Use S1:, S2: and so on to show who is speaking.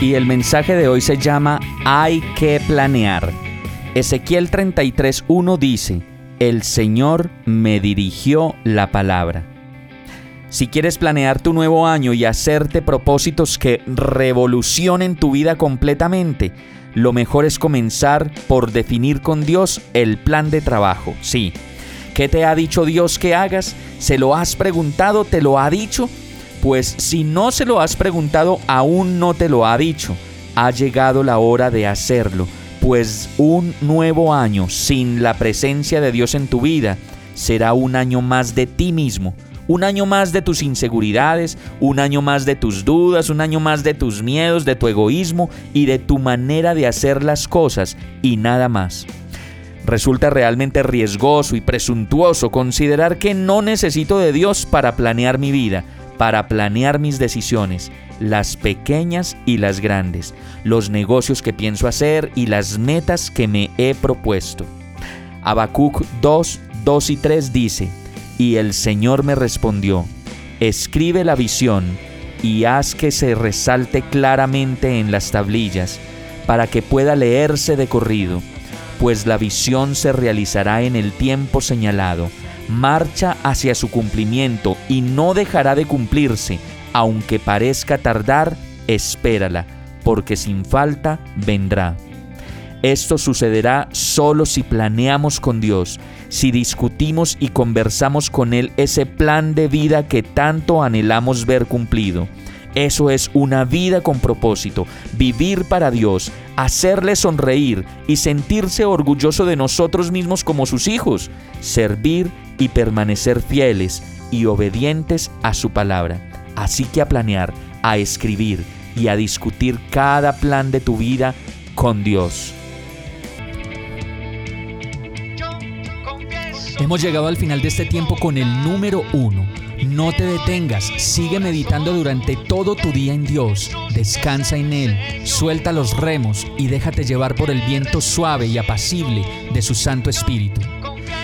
S1: Y el mensaje de hoy se llama Hay que planear. Ezequiel 33.1 dice, el Señor me dirigió la palabra. Si quieres planear tu nuevo año y hacerte propósitos que revolucionen tu vida completamente, lo mejor es comenzar por definir con Dios el plan de trabajo. Sí. ¿Qué te ha dicho Dios que hagas? ¿Se lo has preguntado? ¿Te lo ha dicho? Pues si no se lo has preguntado, aún no te lo ha dicho. Ha llegado la hora de hacerlo pues un nuevo año sin la presencia de Dios en tu vida será un año más de ti mismo, un año más de tus inseguridades, un año más de tus dudas, un año más de tus miedos, de tu egoísmo y de tu manera de hacer las cosas y nada más. Resulta realmente riesgoso y presuntuoso considerar que no necesito de Dios para planear mi vida, para planear mis decisiones, las pequeñas y las grandes, los negocios que pienso hacer y las metas que me he propuesto. Habacuc 2, 2 y 3 dice, Y el Señor me respondió, Escribe la visión y haz que se resalte claramente en las tablillas, para que pueda leerse de corrido, pues la visión se realizará en el tiempo señalado marcha hacia su cumplimiento y no dejará de cumplirse, aunque parezca tardar, espérala, porque sin falta vendrá. Esto sucederá solo si planeamos con Dios, si discutimos y conversamos con Él ese plan de vida que tanto anhelamos ver cumplido. Eso es una vida con propósito, vivir para Dios, hacerle sonreír y sentirse orgulloso de nosotros mismos como sus hijos, servir y permanecer fieles y obedientes a su palabra. Así que a planear, a escribir y a discutir cada plan de tu vida con Dios.
S2: Hemos llegado al final de este tiempo con el número uno. No te detengas, sigue meditando durante todo tu día en Dios, descansa en Él, suelta los remos y déjate llevar por el viento suave y apacible de su Santo Espíritu.